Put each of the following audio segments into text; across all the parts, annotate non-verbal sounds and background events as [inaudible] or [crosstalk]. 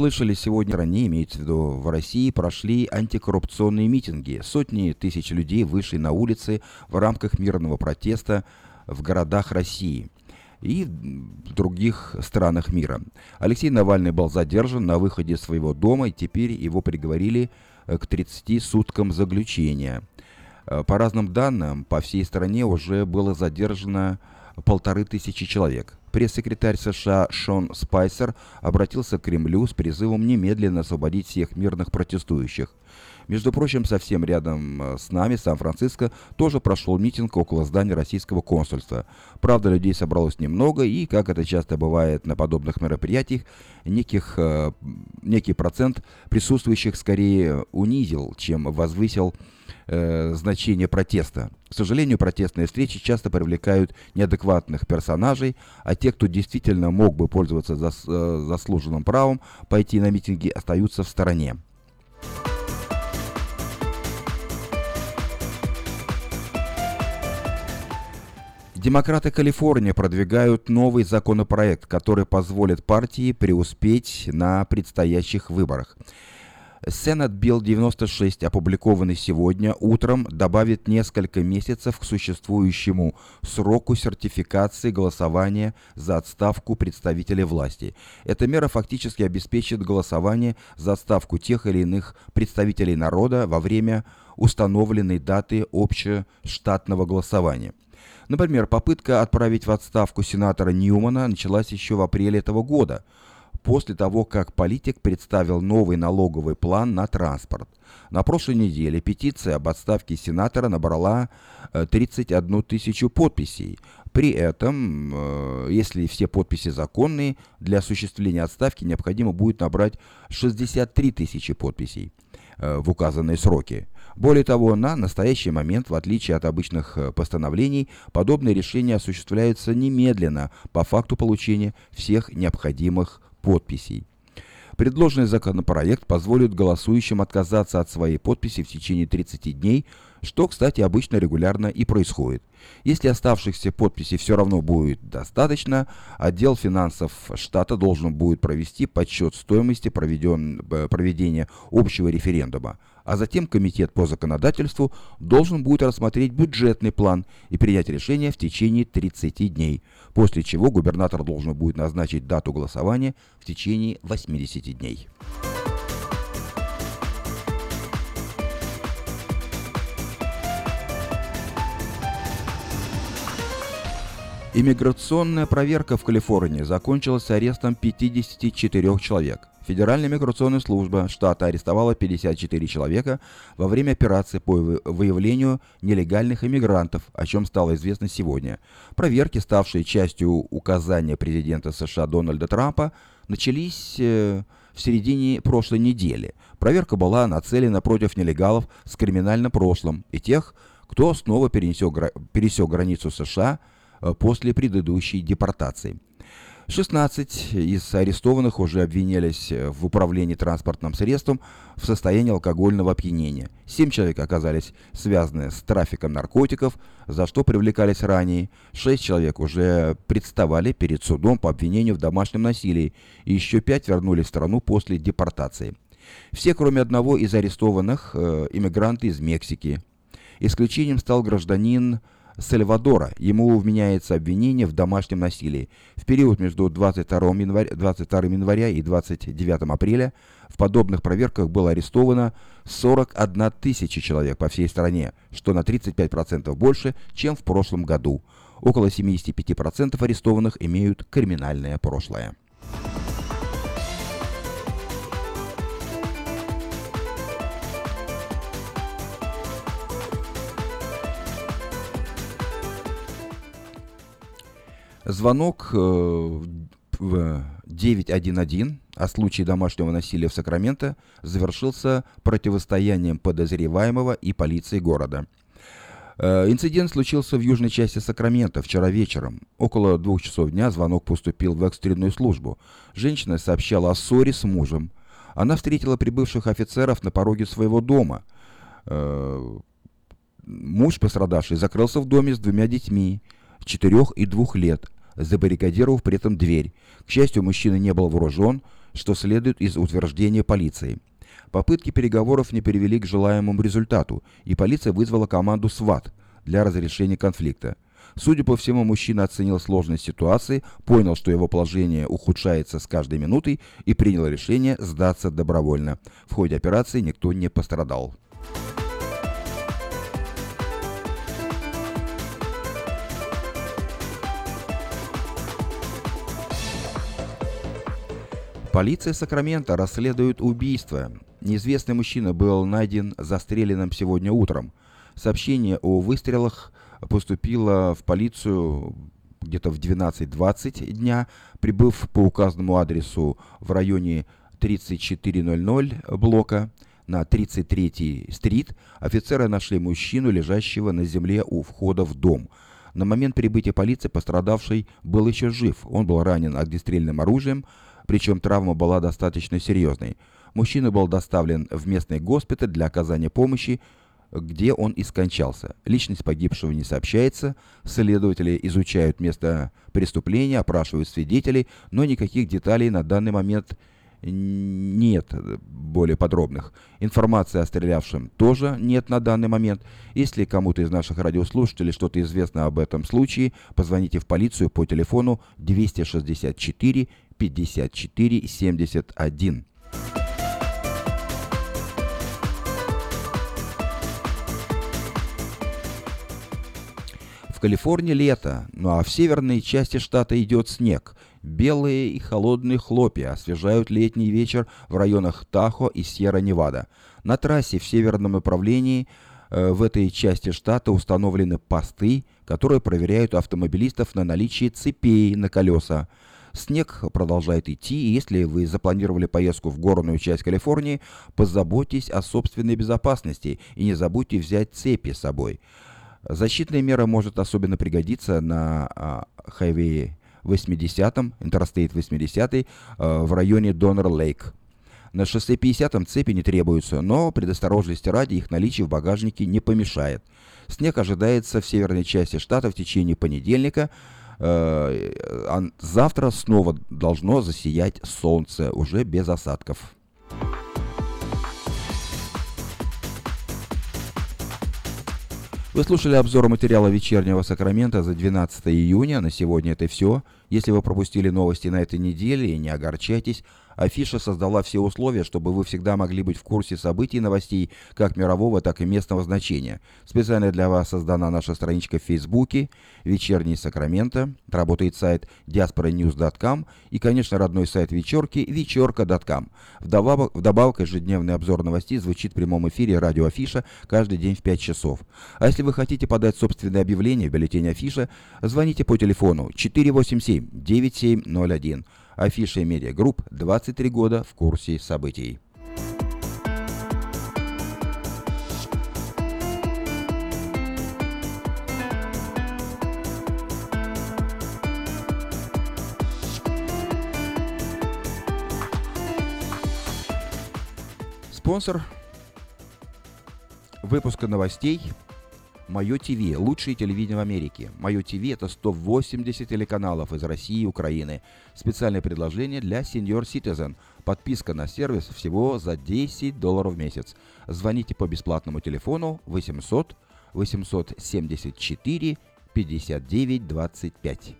слышали, сегодня ранее, имеется в виду в России, прошли антикоррупционные митинги. Сотни тысяч людей вышли на улицы в рамках мирного протеста в городах России и в других странах мира. Алексей Навальный был задержан на выходе из своего дома, и теперь его приговорили э, к 30 суткам заключения. Э, по разным данным, по всей стране уже было задержано полторы тысячи человек. Пресс-секретарь США Шон Спайсер обратился к Кремлю с призывом немедленно освободить всех мирных протестующих. Между прочим, совсем рядом э, с нами, Сан-Франциско, тоже прошел митинг около здания российского консульства. Правда, людей собралось немного, и, как это часто бывает на подобных мероприятиях, неких, э, некий процент присутствующих скорее унизил, чем возвысил значение протеста. К сожалению, протестные встречи часто привлекают неадекватных персонажей, а те, кто действительно мог бы пользоваться зас, э, заслуженным правом пойти на митинги, остаются в стороне. Демократы Калифорнии продвигают новый законопроект, который позволит партии преуспеть на предстоящих выборах. Сенат Билл 96, опубликованный сегодня утром, добавит несколько месяцев к существующему сроку сертификации голосования за отставку представителей власти. Эта мера фактически обеспечит голосование за отставку тех или иных представителей народа во время установленной даты общештатного голосования. Например, попытка отправить в отставку сенатора Ньюмана началась еще в апреле этого года, после того, как политик представил новый налоговый план на транспорт. На прошлой неделе петиция об отставке сенатора набрала 31 э, тысячу подписей. При этом, э, если все подписи законные, для осуществления отставки необходимо будет набрать 63 тысячи подписей э, в указанные сроки. Более того, на настоящий момент, в отличие от обычных постановлений, подобные решения осуществляются немедленно по факту получения всех необходимых подписей. Предложенный законопроект позволит голосующим отказаться от своей подписи в течение 30 дней, что, кстати, обычно регулярно и происходит. Если оставшихся подписей все равно будет достаточно, отдел финансов штата должен будет провести подсчет стоимости э, проведения общего референдума а затем Комитет по законодательству должен будет рассмотреть бюджетный план и принять решение в течение 30 дней, после чего губернатор должен будет назначить дату голосования в течение 80 дней. Иммиграционная проверка в Калифорнии закончилась арестом 54 человек. Федеральная миграционная служба штата арестовала 54 человека во время операции по выявлению нелегальных иммигрантов, о чем стало известно сегодня. Проверки, ставшие частью указания президента США Дональда Трампа, начались э, в середине прошлой недели. Проверка была нацелена против нелегалов с криминальным прошлым и тех, кто снова пересек, границу США э, после предыдущей депортации. 16 из арестованных уже обвинялись в управлении транспортным средством в состоянии алкогольного опьянения. Семь человек оказались связаны с трафиком наркотиков, за что привлекались ранее. Шесть человек уже представали перед судом по обвинению в домашнем насилии, и еще пять вернулись в страну после депортации. Все, кроме одного из арестованных, э, иммигранты из Мексики. Исключением стал гражданин Сальвадора. Ему вменяется обвинение в домашнем насилии. В период между 22 января, 22 января и 29 апреля в подобных проверках было арестовано 41 тысяча человек по всей стране, что на 35% больше, чем в прошлом году. Около 75% арестованных имеют криминальное прошлое. Звонок э, в 911 о случае домашнего насилия в Сакраменто завершился противостоянием подозреваемого и полиции города. Э, инцидент случился в южной части Сакрамента вчера вечером. Около двух часов дня звонок поступил в экстренную службу. Женщина сообщала о ссоре с мужем. Она встретила прибывших офицеров на пороге своего дома. Э, муж пострадавший закрылся в доме с двумя детьми, четырех и двух лет забаррикадировав при этом дверь. К счастью, мужчина не был вооружен, что следует из утверждения полиции. Попытки переговоров не привели к желаемому результату, и полиция вызвала команду СВАТ для разрешения конфликта. Судя по всему, мужчина оценил сложность ситуации, понял, что его положение ухудшается с каждой минутой и принял решение сдаться добровольно. В ходе операции никто не пострадал. Полиция Сакрамента расследует убийство. Неизвестный мужчина был найден застреленным сегодня утром. Сообщение о выстрелах поступило в полицию где-то в 12.20 дня, прибыв по указанному адресу в районе 3400 блока на 33-й стрит, офицеры нашли мужчину, лежащего на земле у входа в дом. На момент прибытия полиции пострадавший был еще жив. Он был ранен огнестрельным оружием, причем травма была достаточно серьезной. Мужчина был доставлен в местный госпиталь для оказания помощи, где он и скончался. Личность погибшего не сообщается, следователи изучают место преступления, опрашивают свидетелей, но никаких деталей на данный момент нет более подробных. Информации о стрелявшем тоже нет на данный момент. Если кому-то из наших радиослушателей что-то известно об этом случае, позвоните в полицию по телефону 264 54 71. В Калифорнии лето, ну а в северной части штата идет снег. Белые и холодные хлопья освежают летний вечер в районах Тахо и Сьерра-Невада. На трассе в северном направлении э, в этой части штата установлены посты, которые проверяют автомобилистов на наличие цепей на колеса. Снег продолжает идти, и если вы запланировали поездку в горную часть Калифорнии, позаботьтесь о собственной безопасности и не забудьте взять цепи с собой. Защитная мера может особенно пригодиться на а, хайвее 80-м, Interstate 80 а, в районе Донор-Лейк. На шоссе 50-м цепи не требуются, но предосторожности ради их наличие в багажнике не помешает. Снег ожидается в северной части штата в течение понедельника, Э, а завтра снова должно засиять солнце, уже без осадков. Вы слушали обзор материала вечернего Сакрамента за 12 июня. На сегодня это все. Если вы пропустили новости на этой неделе, не огорчайтесь. Афиша создала все условия, чтобы вы всегда могли быть в курсе событий и новостей как мирового, так и местного значения. Специально для вас создана наша страничка в Фейсбуке «Вечерний Сакраменто». Работает сайт diasporanews.com и, конечно, родной сайт вечерки вечерка.com. Вдобавок, вдобавок ежедневный обзор новостей звучит в прямом эфире радио Афиша каждый день в 5 часов. А если вы хотите подать собственное объявление в бюллетень Афиша, звоните по телефону 487 9701. Афиша Media Group 23 года в курсе событий. Спонсор выпуска новостей Мое ТВ – лучшее телевидение в Америке. Мое ТВ – это 180 телеканалов из России и Украины. Специальное предложение для Senior Citizen. Подписка на сервис всего за 10 долларов в месяц. Звоните по бесплатному телефону 800 874 59 25.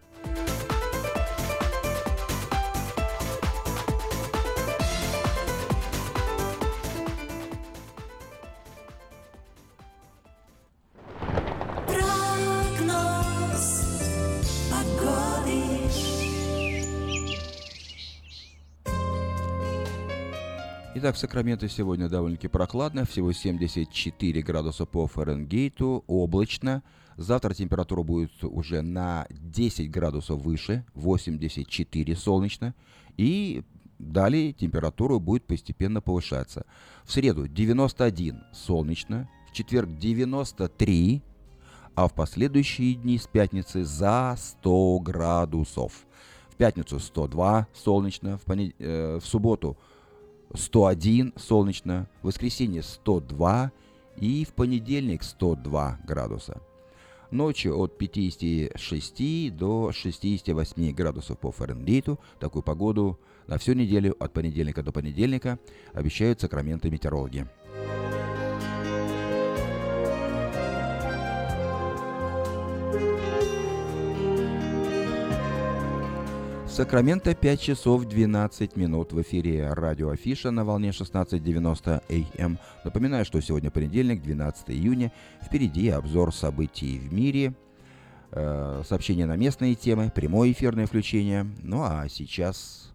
Итак, в Сакраменто сегодня довольно-таки прохладно, всего 74 градуса по Фаренгейту, облачно. Завтра температура будет уже на 10 градусов выше, 84 солнечно. И далее температура будет постепенно повышаться. В среду 91 солнечно, в четверг 93, а в последующие дни с пятницы за 100 градусов. В пятницу 102 солнечно, в, понед... э, в субботу 101 солнечно, в воскресенье 102 и в понедельник 102 градуса. Ночью от 56 до 68 градусов по Фаренгейту. Такую погоду На всю неделю от понедельника до понедельника обещают сакраменты метеорологи. Сакраменто 5 часов 12 минут в эфире радио Афиша на волне 16.90 АМ. Напоминаю, что сегодня понедельник, 12 июня. Впереди обзор событий в мире, э, сообщения на местные темы, прямое эфирное включение. Ну а сейчас...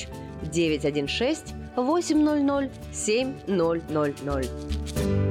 916 800 7000.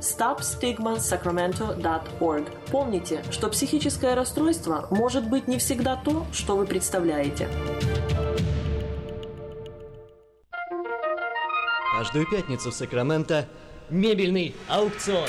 stopstigmasacramento.org. Помните, что психическое расстройство может быть не всегда то, что вы представляете. Каждую пятницу в Сакраменто мебельный аукцион.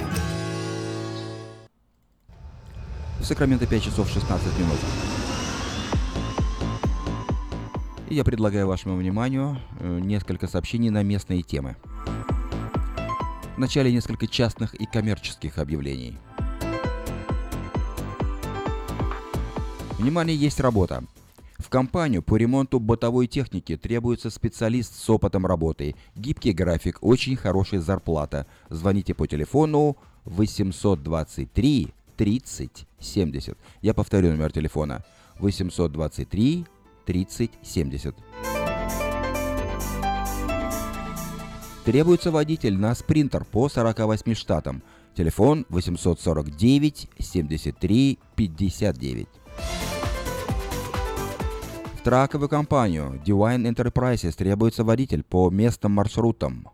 В Сакраменто 5 часов 16 минут. И я предлагаю вашему вниманию э, несколько сообщений на местные темы. Вначале несколько частных и коммерческих объявлений. Внимание, есть работа. В компанию по ремонту бытовой техники требуется специалист с опытом работы, гибкий график, очень хорошая зарплата. Звоните по телефону 823 30 70. Я повторю номер телефона. 823 30 70. Требуется водитель на спринтер по 48 штатам. Телефон 849 73 59. В траковую компанию Divine Enterprises требуется водитель по местным маршрутам.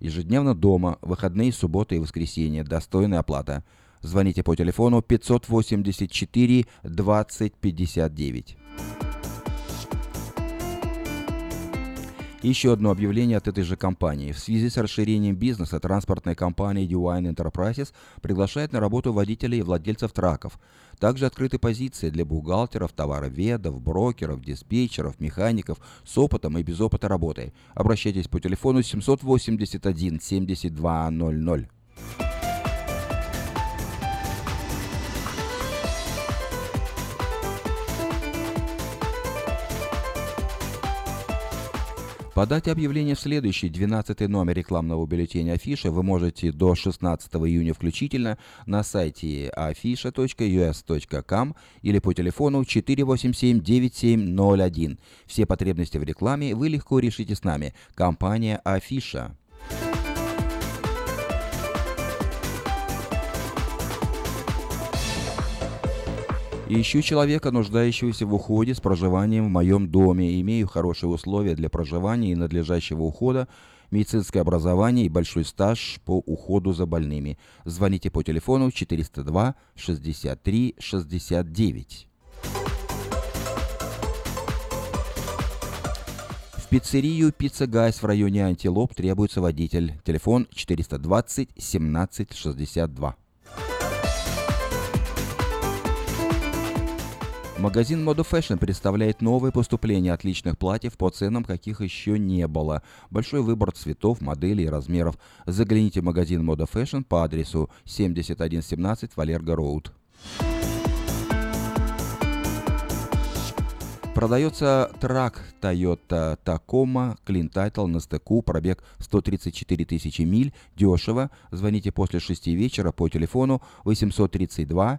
Ежедневно дома, выходные, субботы и воскресенья, достойная оплата – Звоните по телефону 584 20 59. Еще одно объявление от этой же компании. В связи с расширением бизнеса транспортная компания Divine Enterprises приглашает на работу водителей и владельцев траков. Также открыты позиции для бухгалтеров, товароведов, брокеров, диспетчеров, механиков с опытом и без опыта работы. Обращайтесь по телефону 781 7200. Подать объявление в следующий 12 номер рекламного бюллетеня Афиша вы можете до 16 июня включительно на сайте afisha.us.com или по телефону 487-9701. Все потребности в рекламе вы легко решите с нами. Компания Афиша. Ищу человека, нуждающегося в уходе с проживанием в моем доме. Имею хорошие условия для проживания и надлежащего ухода, медицинское образование и большой стаж по уходу за больными. Звоните по телефону 402 63 69. В пиццерию «Пицца Гайс» в районе Антилоп требуется водитель. Телефон 420 17 62. Магазин Moda Fashion представляет новые поступления отличных платьев по ценам, каких еще не было. Большой выбор цветов, моделей и размеров. Загляните в магазин Moda Fashion по адресу 7117 Валерго Роуд. Продается трак Toyota Tacoma Clean Title на стыку, пробег 134 тысячи миль, дешево. Звоните после 6 вечера по телефону 832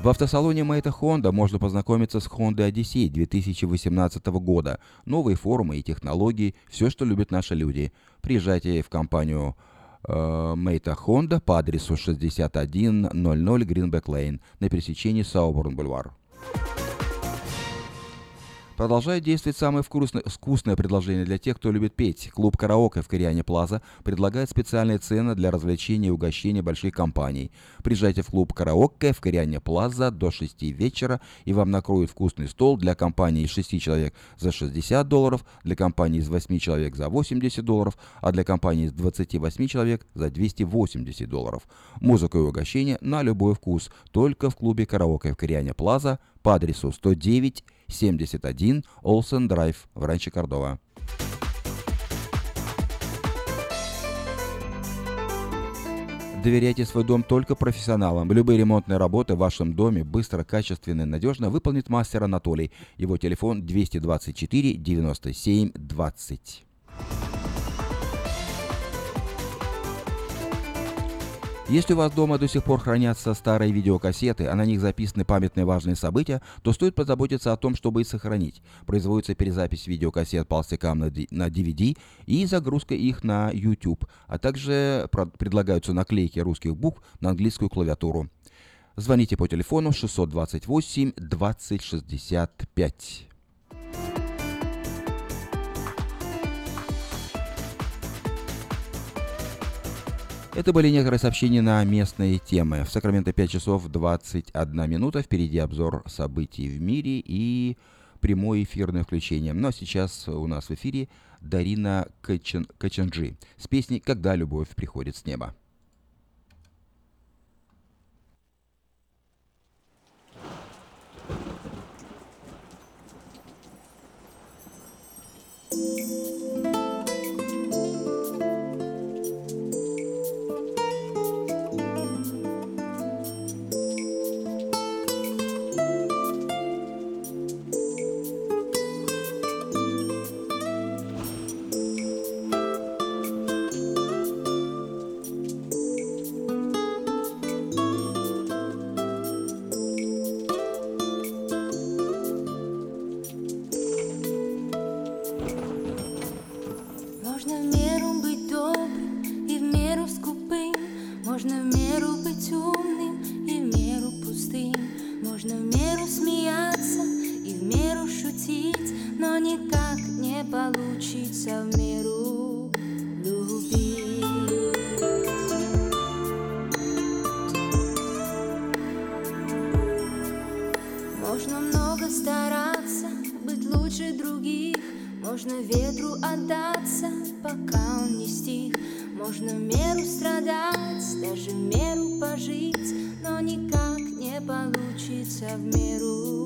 В автосалоне Мэйта Honda можно познакомиться с Honda Odyssey 2018 года. Новые формы и технологии, все, что любят наши люди. Приезжайте в компанию э, Мэйта Honda по адресу 6100 Greenback Lane на пересечении Сауборн-Бульвар. Продолжает действовать самое вкусное, вкусное предложение для тех, кто любит петь. Клуб «Караоке» в Кориане Плаза предлагает специальные цены для развлечения и угощения больших компаний. Приезжайте в клуб «Караоке» в Кориане Плаза до 6 вечера, и вам накроют вкусный стол для компании из 6 человек за 60 долларов, для компании из 8 человек за 80 долларов, а для компании из 28 человек за 280 долларов. Музыка и угощение на любой вкус, только в клубе «Караоке» в Кориане Плаза по адресу 109 71 Олсен Драйв в Ранче Кордова. Доверяйте свой дом только профессионалам. Любые ремонтные работы в вашем доме быстро, качественно и надежно выполнит мастер Анатолий. Его телефон 224 97 20. Если у вас дома до сих пор хранятся старые видеокассеты, а на них записаны памятные важные события, то стоит позаботиться о том, чтобы их сохранить. Производится перезапись видеокассет полстякам на DVD и загрузка их на YouTube, а также предлагаются наклейки русских букв на английскую клавиатуру. Звоните по телефону 628 2065. Это были некоторые сообщения на местные темы. В Сакраменто 5 часов 21 минута. Впереди обзор событий в мире и прямое эфирное включение. Но сейчас у нас в эфире Дарина Качанджи с песней «Когда любовь приходит с неба». Меру шутить Но никак не получится в меру любить Можно много стараться, быть лучше других. Можно ветру отдаться, пока он не стих. Можно меру страдать, даже меру пожить, но никак не получится в меру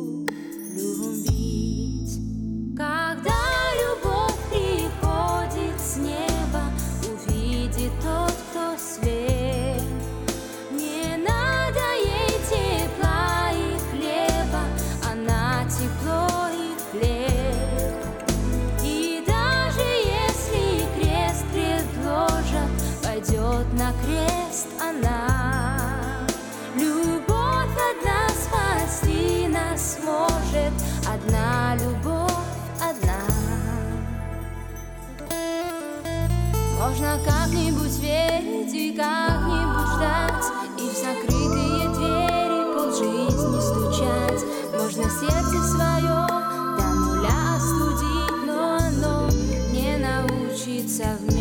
сердце свое до нуля остудить, но оно не научится в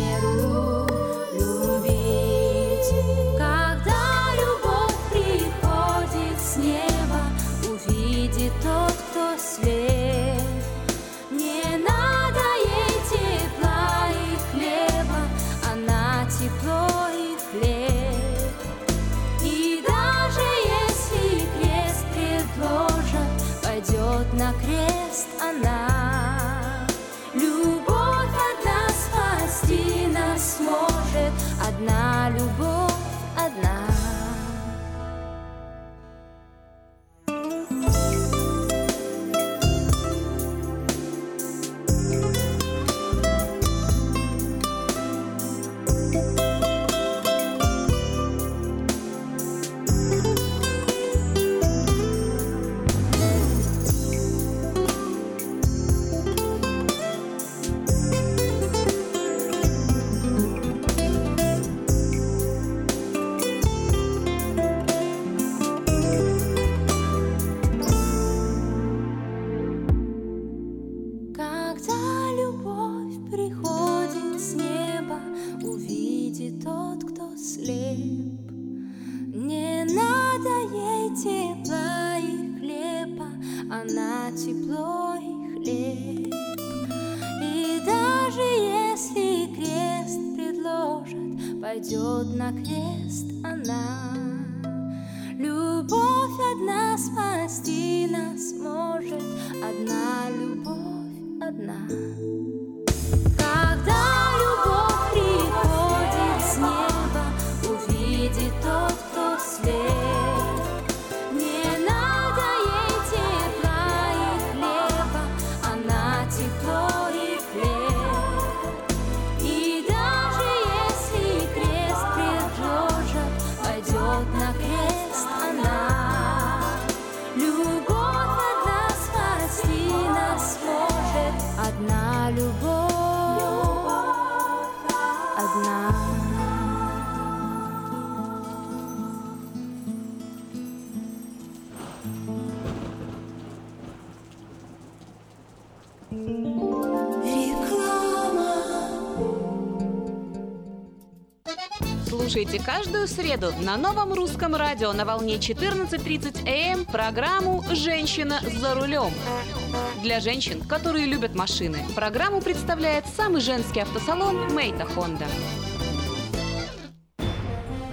одна. Слушайте каждую среду на новом русском радио на волне 14.30 АМ программу «Женщина за рулем». Для женщин, которые любят машины, программу представляет самый женский автосалон «Мейта Хонда».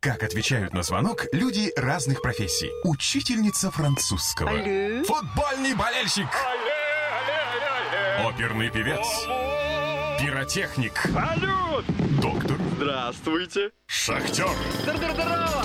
Как отвечают на звонок люди разных профессий. Учительница французского. Алле. Футбольный болельщик. Алле, алле, Оперный певец. Пиротехник. Салют! Доктор. Здравствуйте. Шахтер. Здорово!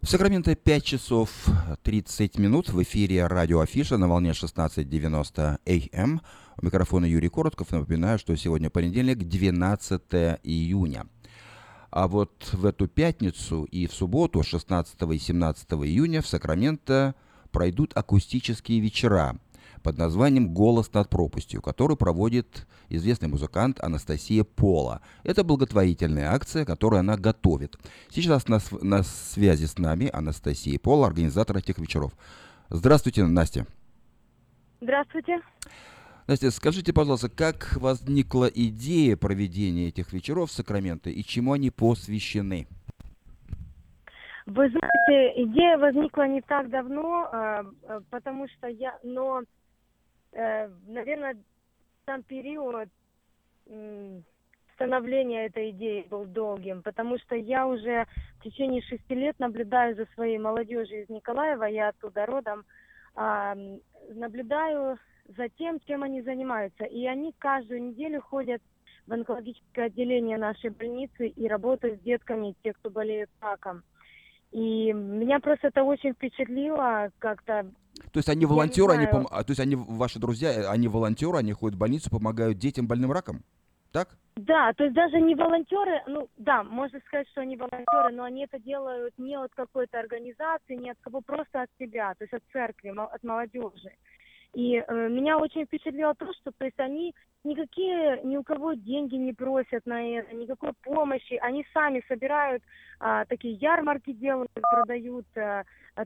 В Сакраменто 5 часов 30 минут в эфире радио Афиша на волне 16.90 АМ. У микрофона Юрий Коротков. Напоминаю, что сегодня понедельник, 12 июня. А вот в эту пятницу и в субботу, 16 и 17 июня, в Сакраменто пройдут акустические вечера под названием «Голос над пропастью», который проводит известный музыкант Анастасия Пола. Это благотворительная акция, которую она готовит. Сейчас на, на связи с нами Анастасия Пола, организатор этих вечеров. Здравствуйте, Настя. Здравствуйте. Настя, скажите, пожалуйста, как возникла идея проведения этих вечеров в Сакраменто и чему они посвящены? Вы знаете, идея возникла не так давно, э, э, потому что я, но, наверное, сам период становления этой идеи был долгим, потому что я уже в течение шести лет наблюдаю за своей молодежью из Николаева, я оттуда родом, наблюдаю за тем, чем они занимаются. И они каждую неделю ходят в онкологическое отделение нашей больницы и работают с детками, те, кто болеют раком. И меня просто это очень впечатлило как-то. То есть они волонтеры, они пом... То есть они ваши друзья, они волонтеры, они ходят в больницу, помогают детям больным раком, так? Да, то есть даже не волонтеры, ну да, можно сказать, что они волонтеры, но они это делают не от какой-то организации, не от кого, просто от себя, то есть от церкви, от молодежи. И э, меня очень впечатлило то, что то есть они никакие ни у кого деньги не просят на это, никакой помощи. Они сами собирают а, такие ярмарки делают, продают а,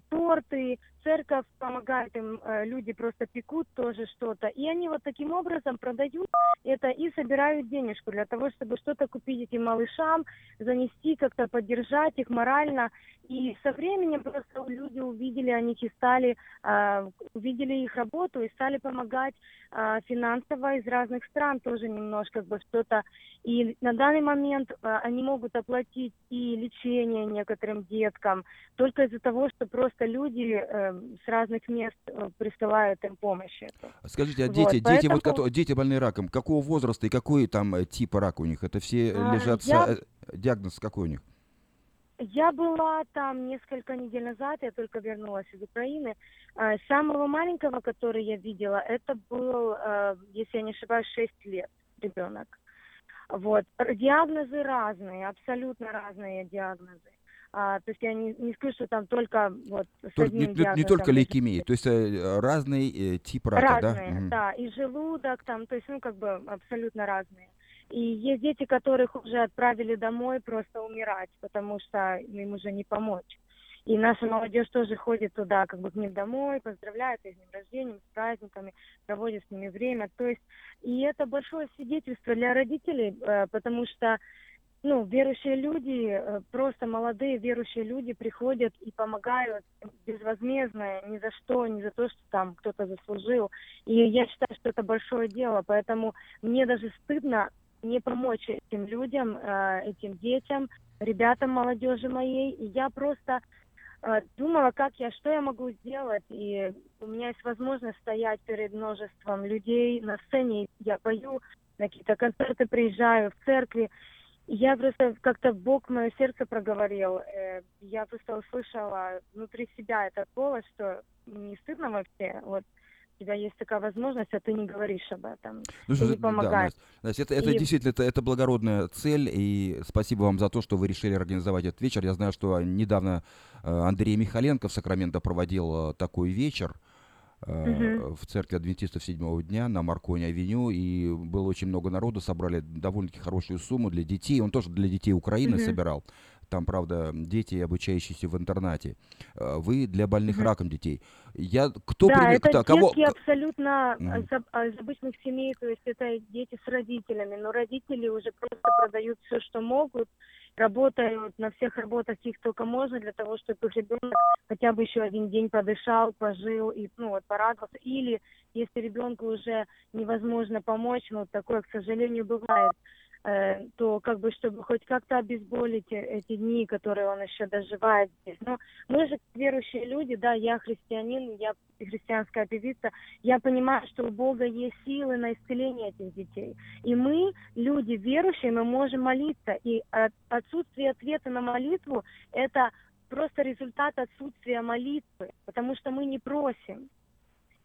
торты, церковь помогает им, а, люди просто пекут тоже что-то. И они вот таким образом продают это и собирают денежку для того, чтобы что-то купить этим малышам, занести, как-то поддержать их морально. И со временем просто люди увидели, они стали, а, увидели их работу и стали помогать а, финансово из разных стран тоже немножко бы что-то. И на данный момент а, они могут оплатить и лечение некоторым деткам только из-за того, что просто люди э, с разных мест э, присылают им помощь. Скажите, а дети, вот, дети, поэтому... вот, которые, дети больные раком, какого возраста и какой там э, тип рака у них? Это все а, лежат... Я... Диагноз какой у них? Я была там несколько недель назад, я только вернулась из Украины. Э, Самого маленького, который я видела, это был, э, если я не ошибаюсь, 6 лет ребенок. Вот. Диагнозы разные, абсолютно разные диагнозы. А, то есть я не, не скажу, что там только вот с Только- одним не- не только лейкемия, то есть э, разный э, тип рака, да? Разные, да, и желудок там, то есть, ну, как бы абсолютно разные. И есть дети, которых уже отправили домой просто умирать, потому что им уже не помочь. И наша молодежь тоже ходит туда, как бы к ним домой, поздравляет их с днем рождения, с праздниками, проводит с ними время. То есть, и это большое свидетельство для родителей, э, потому что ну, верующие люди, э, просто молодые верующие люди приходят и помогают безвозмездно, ни за что, ни за то, что там кто-то заслужил. И я считаю, что это большое дело, поэтому мне даже стыдно не помочь этим людям, э, этим детям, ребятам молодежи моей. И я просто э, думала, как я, что я могу сделать. И у меня есть возможность стоять перед множеством людей на сцене. Я пою, на какие-то концерты приезжаю, в церкви. Я просто как-то Бог мое сердце проговорил. Э, Я просто услышала внутри себя этот голос, что не стыдно вообще. Вот тебя есть такая возможность, а ты не говоришь об этом. Ну, что- не да, помогаешь. Настя, Настя, это, это И- действительно это, это благородная цель, и спасибо вам за то, что вы решили организовать этот вечер. Я знаю, что недавно э, Андрей Михаленко в Сакраменто проводил э, такой вечер Мгм. в церкви адвентистов седьмого дня на Марконе-авеню, и было очень много народу, собрали довольно-таки хорошую сумму для детей. Он тоже для детей Украины Мгм. собирал. Там, правда, дети, обучающиеся в интернате. Э, Вы для больных Мгм. раком детей. Я, кто да, пример- это кто- кого, абсолютно Мгм. из, об- из обычных семей, то есть это дети с родителями, но родители уже просто продают все, что могут, работают на всех работах, каких только можно, для того, чтобы их ребенок хотя бы еще один день подышал, пожил и ну вот порадовался. Или если ребенку уже невозможно помочь, ну такое, к сожалению, бывает, то как бы чтобы хоть как-то обезболить э- эти дни, которые он еще доживает здесь. Но мы же верующие люди, да, я христианин, я христианская певица, я понимаю, что у Бога есть силы на исцеление этих детей. И мы, люди верующие, мы можем молиться. И от- отсутствие ответа на молитву – это просто результат отсутствия молитвы, потому что мы не просим.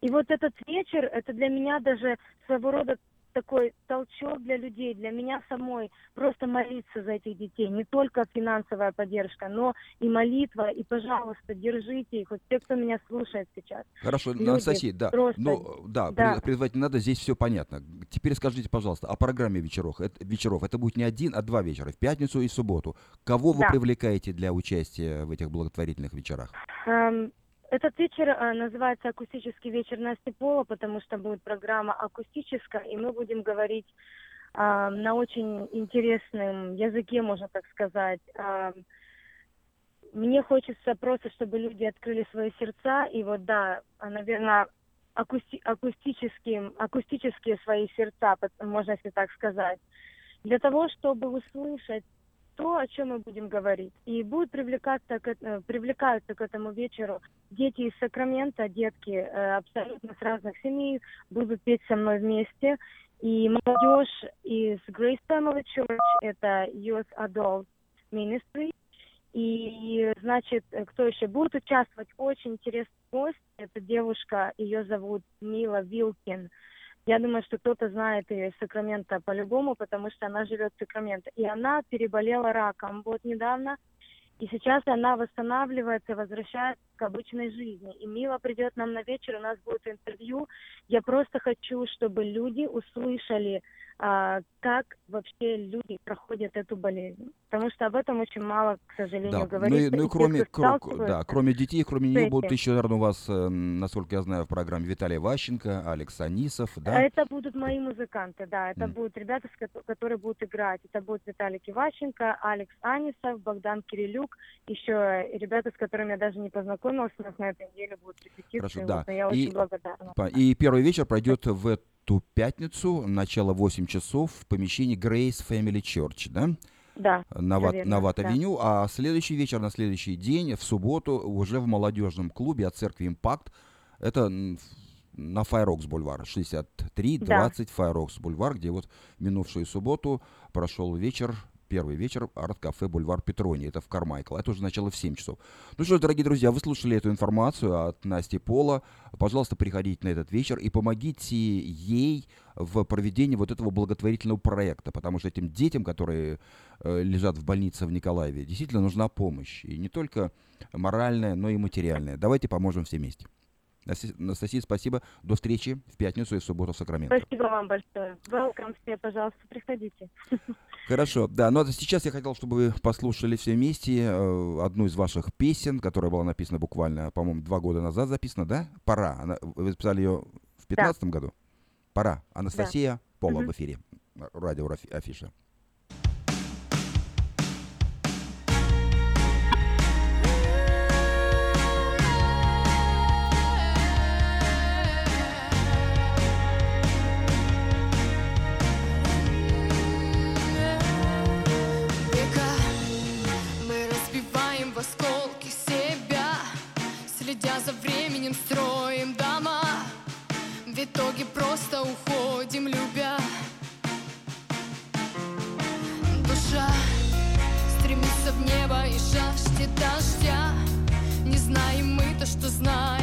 И вот этот вечер, это для меня даже своего рода такой толчок для людей, для меня самой, просто молиться за этих детей. Не только финансовая поддержка, но и молитва, и, пожалуйста, держите их. Вот те, кто меня слушает сейчас. Хорошо, Люди Анастасия, да. просто- Ну, да, да. при- призвать не надо, здесь все понятно. Теперь скажите, пожалуйста, о программе вечеров. Это, вечеров. Это будет не один, а два вечера, в пятницу и в субботу. Кого вы Да. привлекаете для участия в этих благотворительных вечерах? Эм, Этот вечер э, называется «Акустический вечер Насти Пола», потому что будет программа акустическая, и мы будем говорить э, на очень интересном языке, можно так сказать. Эм, Мне хочется просто, чтобы люди открыли свои сердца, и вот, да, наверное, акусти- акустическим, акустические свои сердца, можно если так сказать, для того, чтобы услышать то, о чем мы будем говорить. И будут привлекаться к, э, привлекаются к этому вечеру дети из Сакрамента, детки э, абсолютно с разных семей, будут петь со мной вместе. И молодежь из Grace Family Church, это Youth Adult Ministry. И, значит, э, кто еще будет участвовать? Очень интересный гость. Это девушка, ее зовут Мила Вилкин. Я думаю, что кто-то знает ее из Сакрамента по-любому, потому что она живет в Сакраменто. И она переболела раком вот недавно. И сейчас она восстанавливается, возвращается к обычной жизни. И Мила придет нам на вечер, у нас будет интервью. Я просто хочу, чтобы люди услышали, а, как вообще люди проходят эту болезнь. Потому что об этом очень мало, к сожалению, Да, ну и, говорится. ну и И те, кроме, кро- да, кроме детей, кроме нее будут еще, наверное, у вас, э, насколько я знаю, в программе Виталий Ващенко, Алекс Анисов, да? Это будут мои музыканты, да. Это М. будут ребята, которые будут играть. Это будет Виталий Киваченко, Алекс Анисов, Богдан Кирилюк. Еще ребята, с которыми я даже не познакомилась, у нас на этой неделе будут репетиции. Хорошо, вот, да. но я И- очень благодарна. И первый вечер пройдет в эту пятницу, начало 8 часов, в помещении Grace Family Church, да? Да, На, Ват, верно, на да. Ват-авеню, а следующий вечер, на следующий день, в субботу, уже в молодежном клубе от церкви «Impact». Это на Fair Oaks бульвар, 63-20 Fair Oaks бульвар, где вот минувшую субботу прошел вечер первый вечер, арт-кафе «Бульвар Петрони». Это в Carmichael. Это уже начало в 7 часов. Ну что ж, дорогие друзья, вы слушали эту информацию от Насти Пола. Пожалуйста, приходите на этот вечер и помогите ей в проведении вот этого благотворительного проекта, потому что этим детям, которые э, лежат в больнице в Николаеве, действительно нужна помощь. И не только моральная, но и материальная. Давайте поможем все вместе. Анастасия, спасибо. До встречи в пятницу и в субботу в Сакраменто. Спасибо вам большое. Welcome все, пожалуйста, приходите. [laughs] Хорошо, да. Но сейчас я хотел, чтобы вы послушали все вместе э, одну из ваших песен, которая была написана буквально, по-моему, два года назад записана, да? «Пора». Она, вы записали ее в 2015 да. году? «Пора». Анастасия да. Пола угу. в эфире. Радио Афиша. знаю.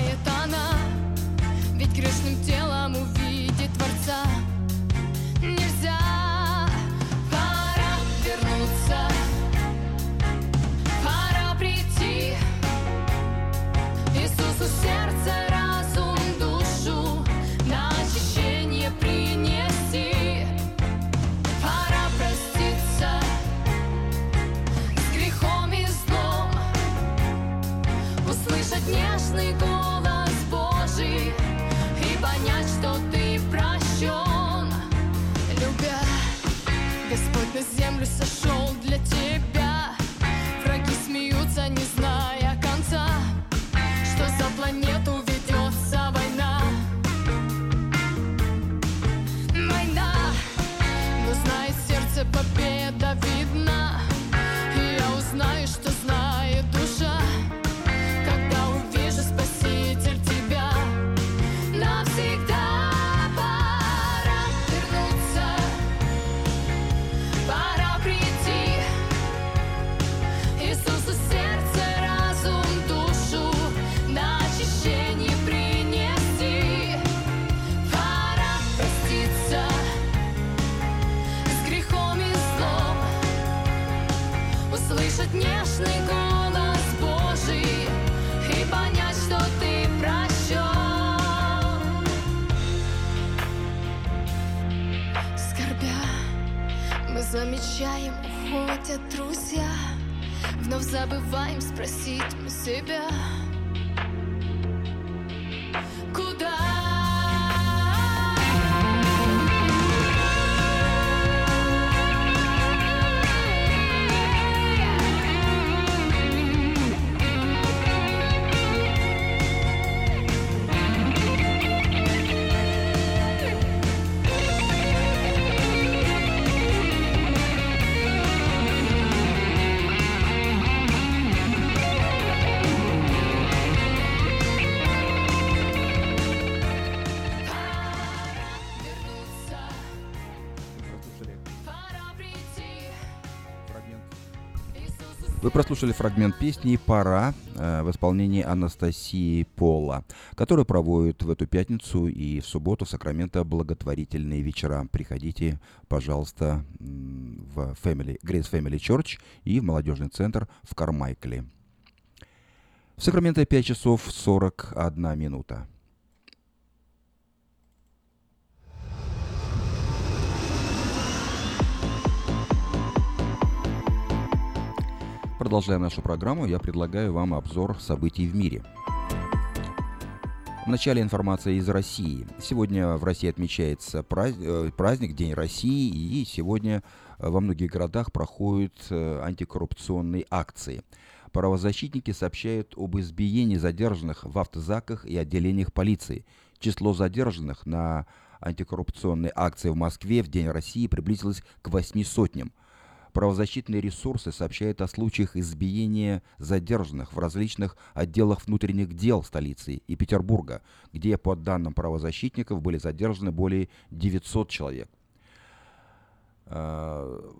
Прослушали фрагмент песни «Пора» э, в исполнении Анастасии Пола, которую проводит в эту пятницу и в субботу в Сакраменто благотворительные вечера. Приходите, пожалуйста, в Family, Grace Family Church и в молодежный центр в Кармайкле. В Сакраменто 5 часов 41 минута. Продолжая нашу программу, я предлагаю вам обзор событий в мире. В начале информация из России. Сегодня в России отмечается э, праздник, День России, и сегодня э, во многих городах проходят э, антикоррупционные акции. Правозащитники сообщают об избиении задержанных в автозаках и отделениях полиции. Число задержанных на антикоррупционной акции в Москве в День России приблизилось к восьми сотням – Правозащитные ресурсы сообщают о случаях избиения задержанных в различных отделах внутренних дел столицы и Петербурга, где, по данным правозащитников, были задержаны более 900 человек. А,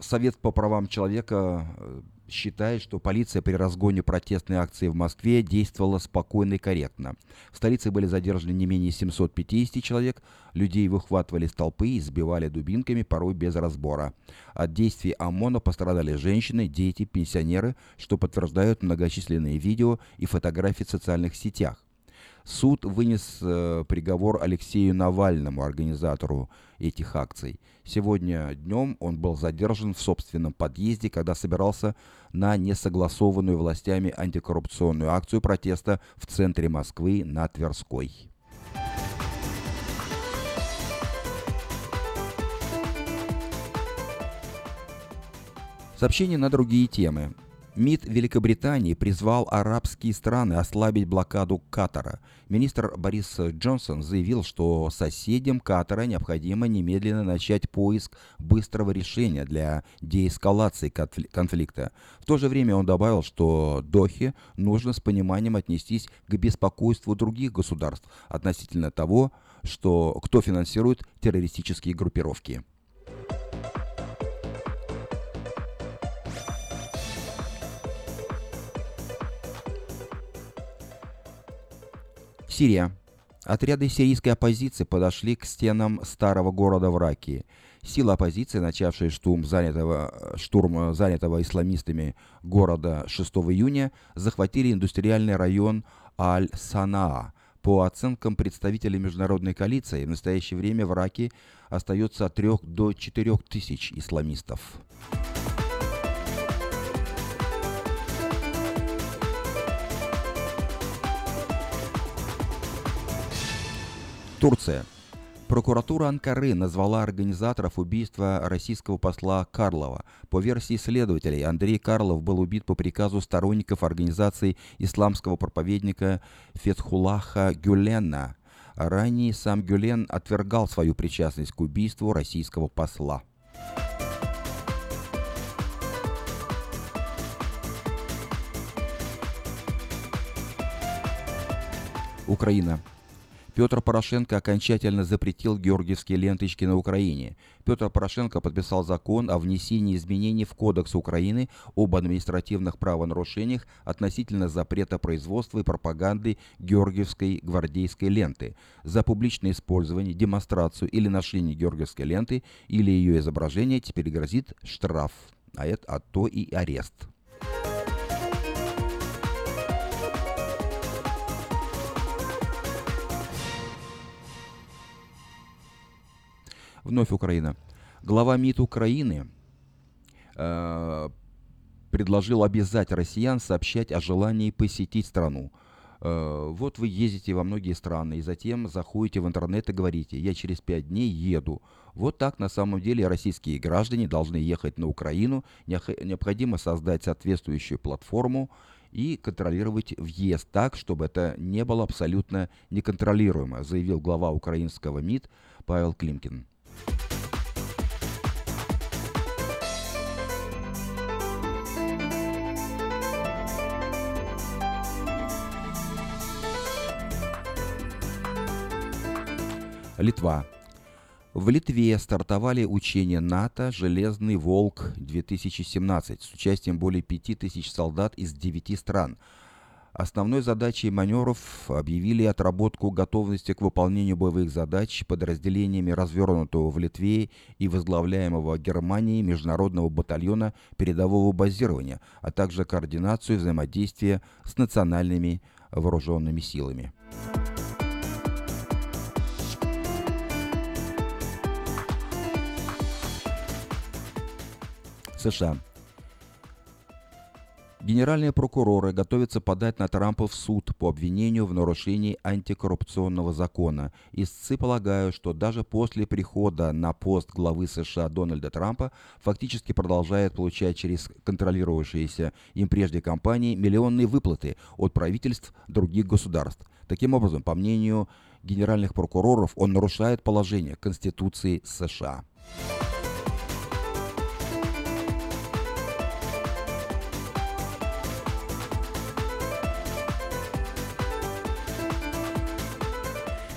Совет по правам человека э, считает, что полиция при разгоне протестной акции в Москве действовала спокойно и корректно. В столице были задержаны не менее 750 человек, людей выхватывали с толпы и сбивали дубинками, порой без разбора. От действий ОМОНа пострадали женщины, дети, пенсионеры, что подтверждают многочисленные видео и фотографии в социальных сетях. Суд вынес э, приговор Алексею Навальному, организатору этих акций. Сегодня днем он был задержан в собственном подъезде, когда собирался на несогласованную властями антикоррупционную акцию протеста в центре Москвы на Тверской. Сообщение на другие темы. МИД Великобритании призвал арабские страны ослабить блокаду Катара. Министр Борис Джонсон заявил, что соседям Катара необходимо немедленно начать поиск быстрого решения для деэскалации конфликта. В то же время он добавил, что Дохе нужно с пониманием отнестись к беспокойству других государств относительно того, что кто финансирует террористические группировки. Сирия. Отряды сирийской оппозиции подошли к стенам старого города в Раке. Силы оппозиции, начавшие штурм занятого, штурм занятого исламистами города 6 июня, захватили индустриальный район Аль-Санаа. По оценкам представителей международной коалиции, в настоящее время в Раке остается от 3 до 4 тысяч исламистов. Турция. Прокуратура Анкары назвала организаторов убийства российского посла Карлова. По версии следователей, Андрей Карлов был убит по приказу сторонников организации исламского проповедника Фетхулаха Гюлена. Ранее сам Гюлен отвергал свою причастность к убийству российского посла. Украина. Петр Порошенко окончательно запретил георгиевские ленточки на Украине. Петр Порошенко подписал закон о внесении изменений в Кодекс Украины об административных правонарушениях относительно запрета производства и пропаганды георгиевской гвардейской ленты. За публичное использование, демонстрацию или ношение георгиевской ленты или ее изображение теперь грозит штраф, а это а то и арест. Вновь Украина. Глава МИД Украины э, предложил обязать россиян сообщать о желании посетить страну. Э, вот вы ездите во многие страны, и затем заходите в интернет и говорите, я через пять дней еду. Вот так на самом деле российские граждане должны ехать на Украину. Необходимо создать соответствующую платформу и контролировать въезд так, чтобы это не было абсолютно неконтролируемо, заявил глава украинского МИД Павел Климкин. Литва. В Литве стартовали учения НАТО «Железный волк-2017» с участием более 5000 солдат из 9 стран – Основной задачей маневров объявили отработку готовности к выполнению боевых задач подразделениями развернутого в Литве и возглавляемого Германией международного батальона передового базирования, а также координацию взаимодействия с национальными вооруженными силами. США. Генеральные прокуроры готовятся подать на Трампа в суд по обвинению в нарушении антикоррупционного закона. Истцы полагают, что даже после прихода на пост главы США Дональда Трампа фактически продолжает получать через контролирующиеся им прежде компании миллионные выплаты от правительств других государств. Таким образом, по мнению генеральных прокуроров, он нарушает положение Конституции США.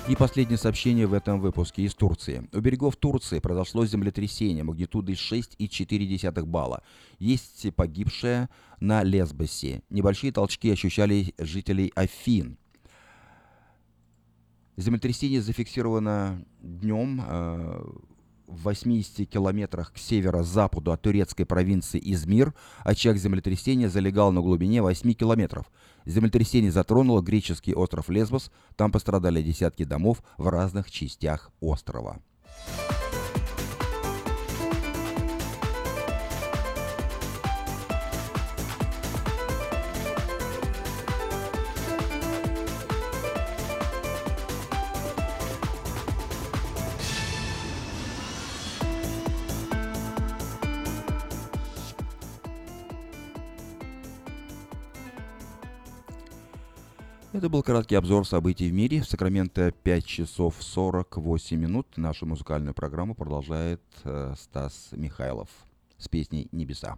И последнее сообщение в этом выпуске из Турции. У берегов Турции произошло землетрясение магнитудой 6,4 балла. Есть погибшая на Лесбосе. Небольшие толчки ощущали жителей Афин. Землетрясение зафиксировано днем э, в 80 километрах к северо-западу от турецкой провинции Измир. Очаг землетрясения залегал на глубине 8 километров. Землетрясение затронуло греческий остров Лесбос. Там пострадали десятки домов в разных частях острова. Это был краткий обзор событий в мире. В Сакраменто 5 часов 48 минут. Нашу музыкальную программу продолжает э, Стас Михайлов с песней «Небеса».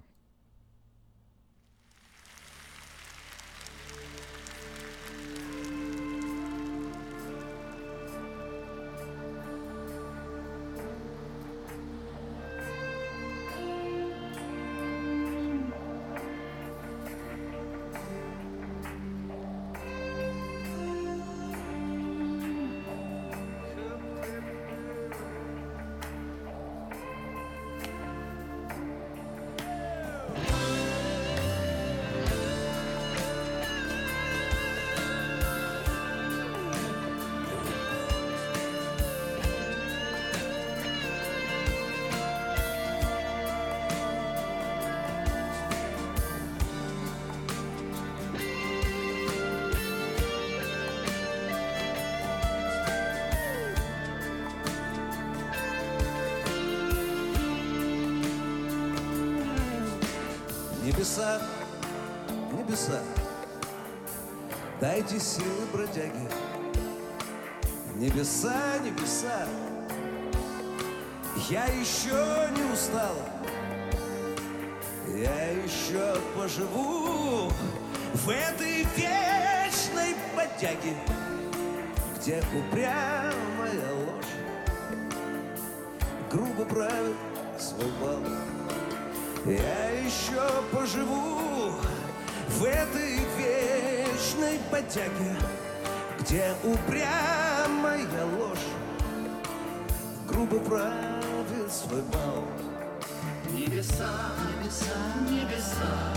Потяге, где упрямая ложь грубо правит свой бал. Небеса, небеса, небеса,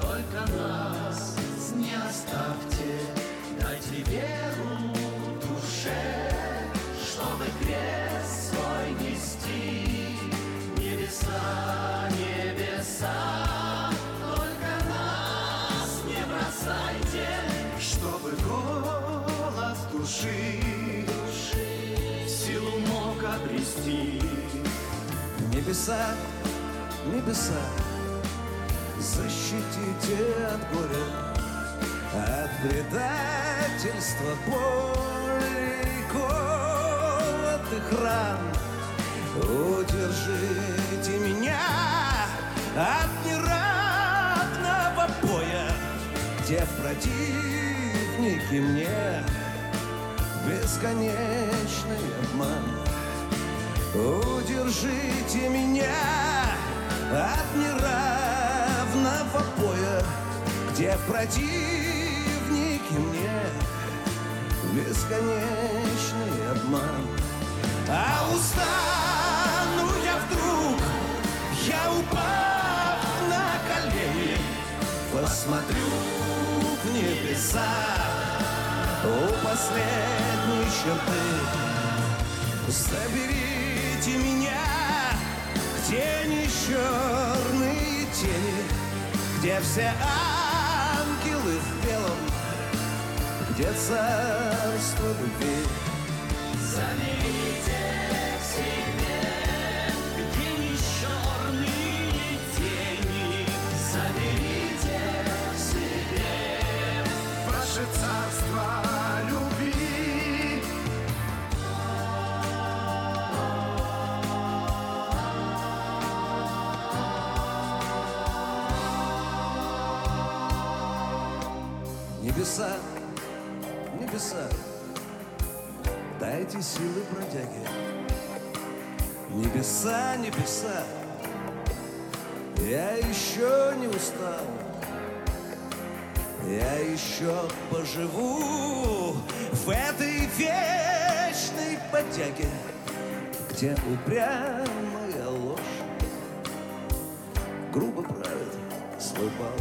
только нас не оставьте, дайте веру голос души, силу мог обрести. Небеса, небеса, защитите от горя, от предательства, боли, голодных ран. Удержите меня от неравного боя, где в противнике мне бесконечный обман. Удержите меня от неравного боя, где в противнике мне бесконечный обман. А устану я вдруг, я упав на колени, посмотрю в небеса у последней черты. Заберите меня, где не черные тени, где все ангелы в белом, где царство любви. Еще поживу В этой вечной подяге Где упрямая ложь Грубо правит свой бал.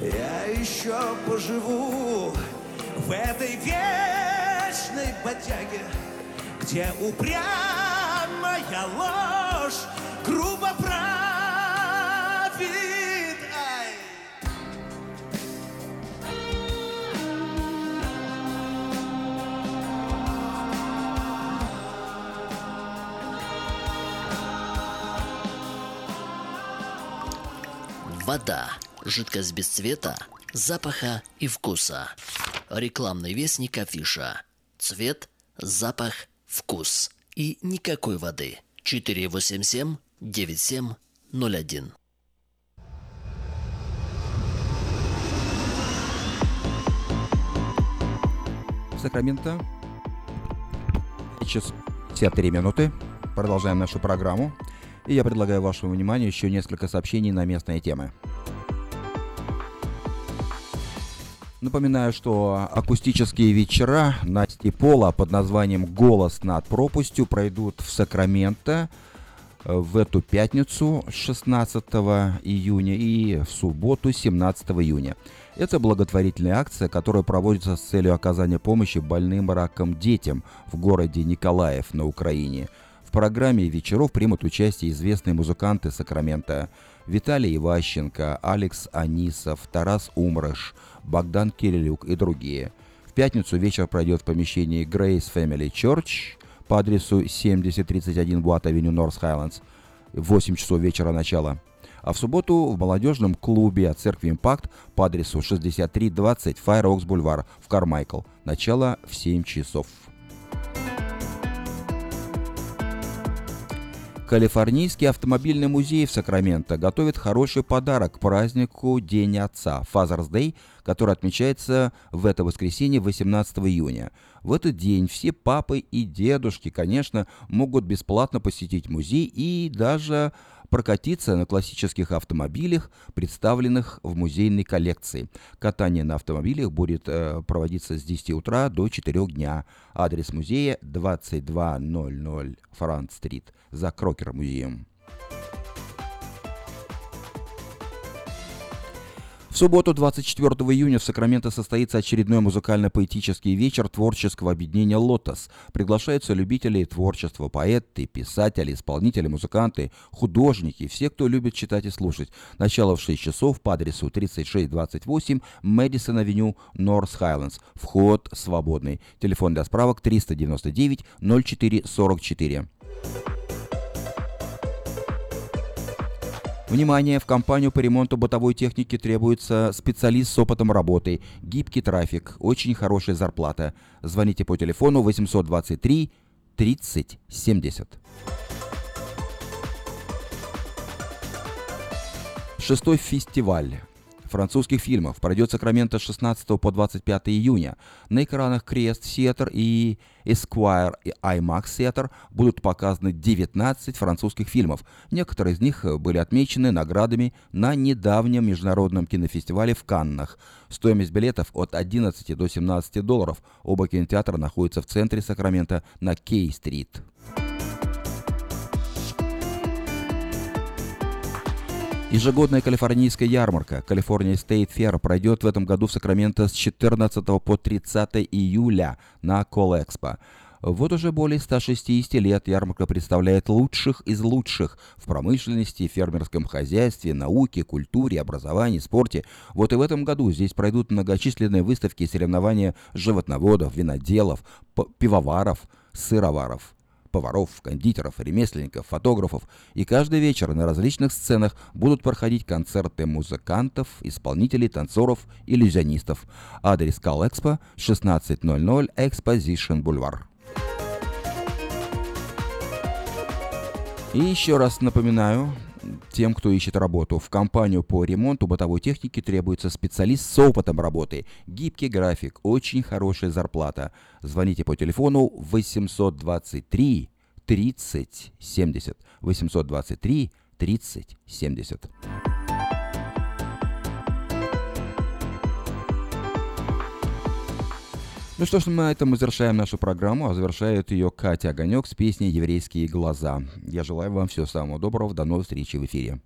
Я еще поживу в этой вечной бодяге, где упрямая ложь Вода. Жидкость без цвета, запаха и вкуса. Рекламный вестник афиша. Цвет, запах, вкус. И никакой воды. 487 9701. Сакраменто. Час 53 минуты. Продолжаем нашу программу. И я предлагаю вашему вниманию еще несколько сообщений на местные темы. Напоминаю, что акустические вечера Насти Пола под названием «Голос над пропастью» пройдут в Сакраменто в эту пятницу 16 июня и в субботу 17 июня. Это благотворительная акция, которая проводится с целью оказания помощи больным раком детям в городе Николаев на Украине. Программе вечеров примут участие известные музыканты Сакрамента Виталий Иващенко, Алекс Анисов, Тарас Умрыш, Богдан Кирилюк и другие. В пятницу вечер пройдет в помещении Grace Family Church по адресу 7031 Буат Авеню Норс Хайлендс в 8 часов вечера начала. А в субботу в молодежном клубе от церкви «Импакт» по адресу 6320 Fire Oaks Бульвар в Кармайкл. Начало в 7 часов. Калифорнийский автомобильный музей в Сакраменто готовит хороший подарок к празднику День Отца, Father's Day, который отмечается в это воскресенье 18 июня. В этот день все папы и дедушки, конечно, могут бесплатно посетить музей и даже прокатиться на классических автомобилях, представленных в музейной коллекции. Катание на автомобилях будет э, проводиться с 10 утра до 4 дня. Адрес музея 2200 Франц-стрит за Крокер-музеем. В субботу, 24 июня, в Сакраменто состоится очередной музыкально-поэтический вечер творческого объединения «Лотос». Приглашаются любители творчества, поэты, писатели, исполнители, музыканты, художники, все, кто любит читать и слушать. Начало в 6 часов по адресу 3628 Мэдисон Авеню, Норс Хайлендс. Вход свободный. Телефон для справок 399 0444. Внимание! В компанию по ремонту бытовой техники требуется специалист с опытом работы, гибкий трафик, очень хорошая зарплата. Звоните по телефону 823 30 70. Шестой фестиваль французских фильмов пройдет Сакраменто с 16 по 25 июня. На экранах Крест Theater и Esquire и IMAX Theater будут показаны 19 французских фильмов. Некоторые из них были отмечены наградами на недавнем международном кинофестивале в Каннах. Стоимость билетов от 11 до 17 долларов. Оба кинотеатра находятся в центре Сакрамента на Кей-стрит. Ежегодная калифорнийская ярмарка California State Fair пройдет в этом году в Сакраменто с 14 по 30 июля на Колэкспо. Вот уже более 160 лет ярмарка представляет лучших из лучших в промышленности, фермерском хозяйстве, науке, культуре, образовании, спорте. Вот и в этом году здесь пройдут многочисленные выставки и соревнования животноводов, виноделов, пивоваров, сыроваров поваров, кондитеров, ремесленников, фотографов. И каждый вечер на различных сценах будут проходить концерты музыкантов, исполнителей, танцоров, иллюзионистов. Адрес Калэкспо 1600 Exposition Бульвар. И еще раз напоминаю, тем, кто ищет работу. В компанию по ремонту бытовой техники требуется специалист с опытом работы. Гибкий график, очень хорошая зарплата. Звоните по телефону 823 30 70. 823 30 70. Ну что ж, мы на этом завершаем нашу программу, а завершает ее Катя Огонек с песней «Еврейские глаза». Я желаю вам всего самого доброго, до новой встречи в эфире.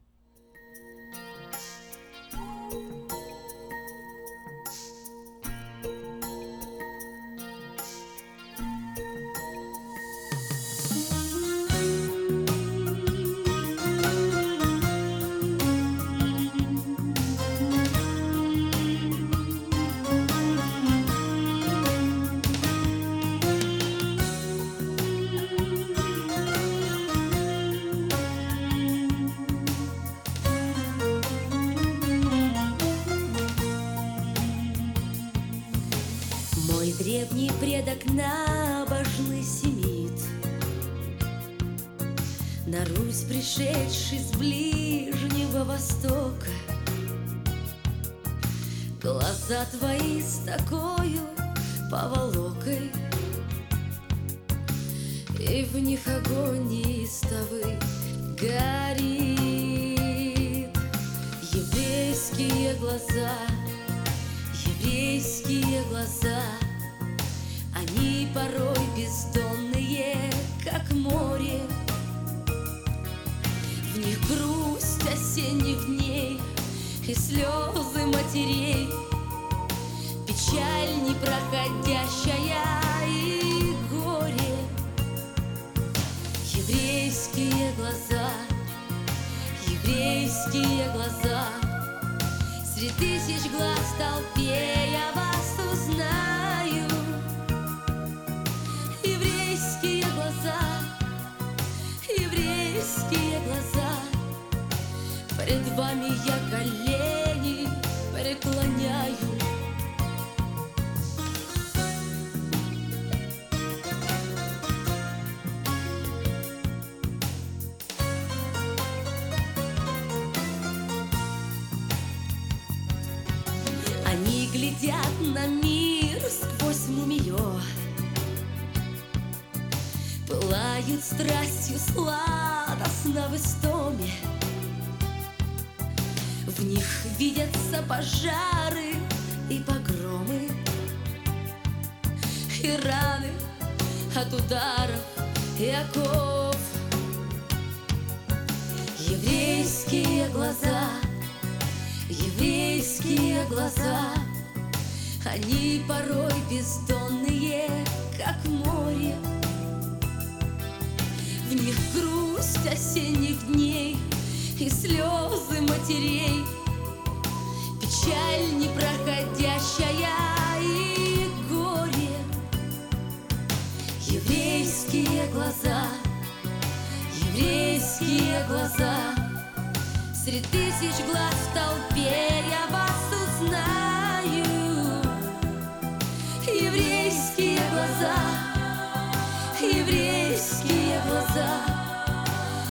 Еврейские глаза — Среди тысяч глаз в толпе я вас узнаю. Еврейские глаза, еврейские глаза. Пред вами я колени страстью сладостно в истоме. В них видятся пожары и погромы. И раны от ударов и оков. Еврейские глаза — Еврейские глаза, они порой бездонные, как море. В них грусть осенних дней и слезы матерей, Печаль непроходящая и горе. Еврейские глаза, еврейские глаза — Среди тысяч глаз в толпе я вас узнаю. Еврейские глаза, еврейские глаза